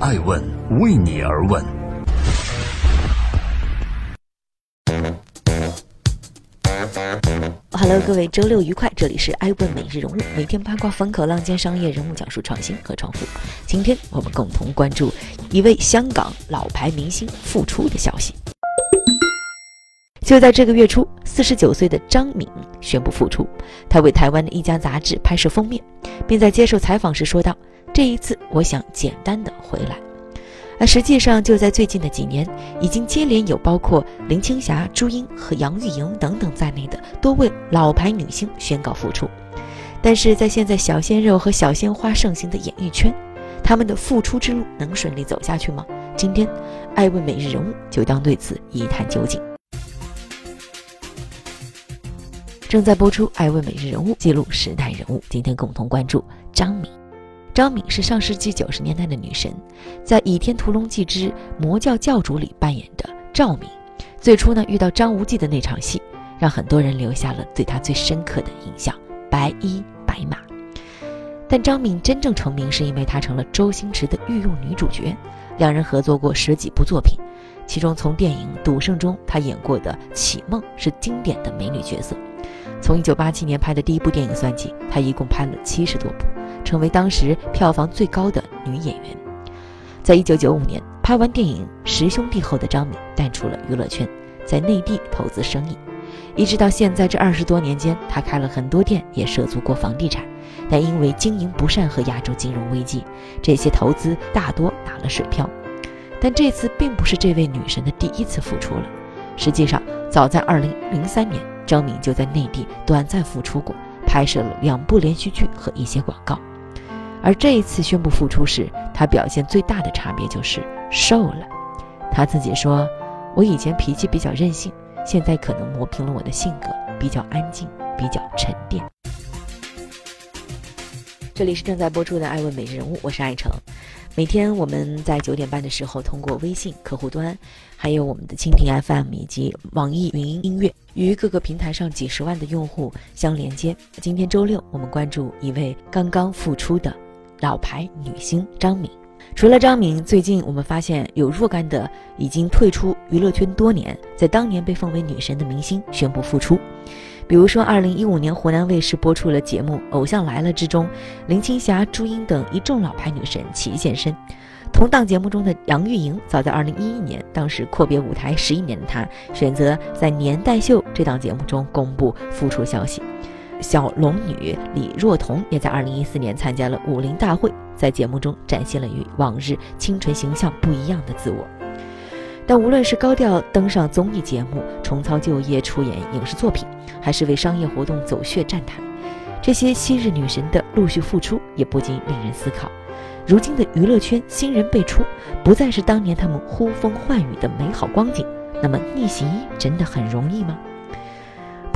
爱问为你而问。Hello，各位，周六愉快！这里是爱问每日人物，每天八卦风口浪尖商业人物讲述创新和创富。今天我们共同关注一位香港老牌明星复出的消息。就在这个月初，四十九岁的张敏宣布复出。他为台湾的一家杂志拍摄封面，并在接受采访时说道：“这一次，我想简单的回来。”而实际上，就在最近的几年，已经接连有包括林青霞、朱茵和杨钰莹等等在内的多位老牌女星宣告复出。但是在现在小鲜肉和小鲜花盛行的演艺圈，他们的复出之路能顺利走下去吗？今天，爱问每日人物就当对此一探究竟。正在播出《爱问每日人物》，记录时代人物。今天共同关注张敏。张敏是上世纪九十年代的女神，在《倚天屠龙记之魔教教主》里扮演的赵敏。最初呢，遇到张无忌的那场戏，让很多人留下了对她最深刻的印象——白衣白马。但张敏真正成名，是因为她成了周星驰的御用女主角，两人合作过十几部作品，其中从电影《赌圣》中她演过的启梦是经典的美女角色。从一九八七年拍的第一部电影算起，她一共拍了七十多部，成为当时票房最高的女演员。在一九九五年拍完电影《十兄弟》后的张敏淡出了娱乐圈，在内地投资生意。一直到现在这二十多年间，她开了很多店，也涉足过房地产，但因为经营不善和亚洲金融危机，这些投资大多打了水漂。但这次并不是这位女神的第一次复出了，实际上早在二零零三年。张敏就在内地短暂复出过，拍摄了两部连续剧和一些广告。而这一次宣布复出时，他表现最大的差别就是瘦了。他自己说：“我以前脾气比较任性，现在可能磨平了我的性格，比较安静，比较沉淀。”这里是正在播出的《爱问每日人物》，我是爱成。每天我们在九点半的时候，通过微信客户端，还有我们的蜻蜓 FM 以及网易云音乐，与各个平台上几十万的用户相连接。今天周六，我们关注一位刚刚复出的老牌女星张敏。除了张敏，最近我们发现有若干的已经退出娱乐圈多年，在当年被奉为女神的明星宣布复出。比如说，二零一五年湖南卫视播出了节目《偶像来了》之中，林青霞、朱茵等一众老牌女神齐现身。同档节目中的杨钰莹，早在二零一一年，当时阔别舞台十一年的她，选择在《年代秀》这档节目中公布复出消息。小龙女李若彤也在二零一四年参加了《武林大会》，在节目中展现了与往日清纯形象不一样的自我。但无论是高调登上综艺节目、重操旧业出演影视作品，还是为商业活动走穴站台，这些昔日女神的陆续复出，也不禁令人思考：如今的娱乐圈新人辈出，不再是当年他们呼风唤雨的美好光景，那么逆袭真的很容易吗？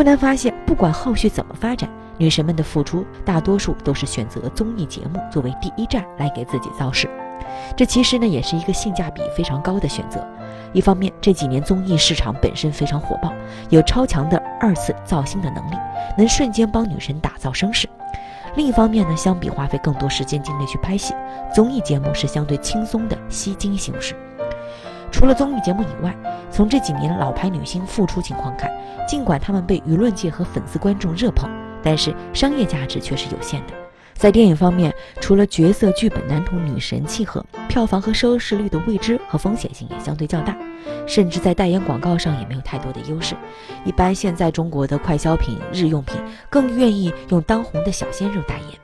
不难发现，不管后续怎么发展，女神们的付出大多数都是选择综艺节目作为第一站来给自己造势，这其实呢也是一个性价比非常高的选择。一方面，这几年综艺市场本身非常火爆，有超强的二次造星的能力，能瞬间帮女神打造声势；另一方面呢，相比花费更多时间精力去拍戏，综艺节目是相对轻松的吸金形式。除了综艺节目以外，从这几年老牌女星复出情况看，尽管她们被舆论界和粉丝观众热捧，但是商业价值却是有限的。在电影方面，除了角色剧本男同女神契合，票房和收视率的未知和风险性也相对较大，甚至在代言广告上也没有太多的优势。一般现在中国的快消品、日用品更愿意用当红的小鲜肉代言，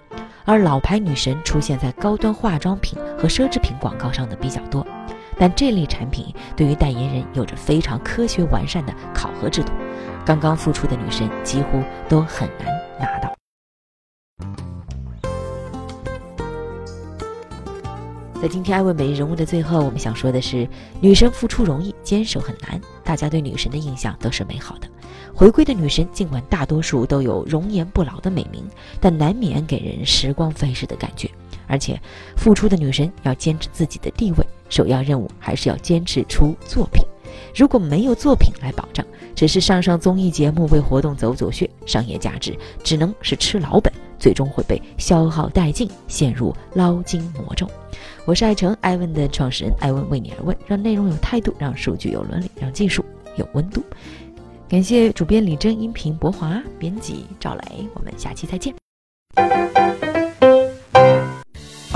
而老牌女神出现在高端化妆品和奢侈品广告上的比较多。但这类产品对于代言人有着非常科学完善的考核制度，刚刚复出的女神几乎都很难拿到。在今天爱问每日人物的最后，我们想说的是，女神复出容易，坚守很难。大家对女神的印象都是美好的，回归的女神尽管大多数都有容颜不老的美名，但难免给人时光飞逝的感觉。而且，复出的女神要坚持自己的地位，首要任务还是要坚持出作品。如果没有作品来保障，只是上上综艺节目为活动走走穴，商业价值只能是吃老本，最终会被消耗殆尽，陷入捞金魔咒。我是爱成艾问的创始人，艾问为你而问，让内容有态度，让数据有伦理，让技术有温度。感谢主编李真，音频博华，编辑赵雷，我们下期再见。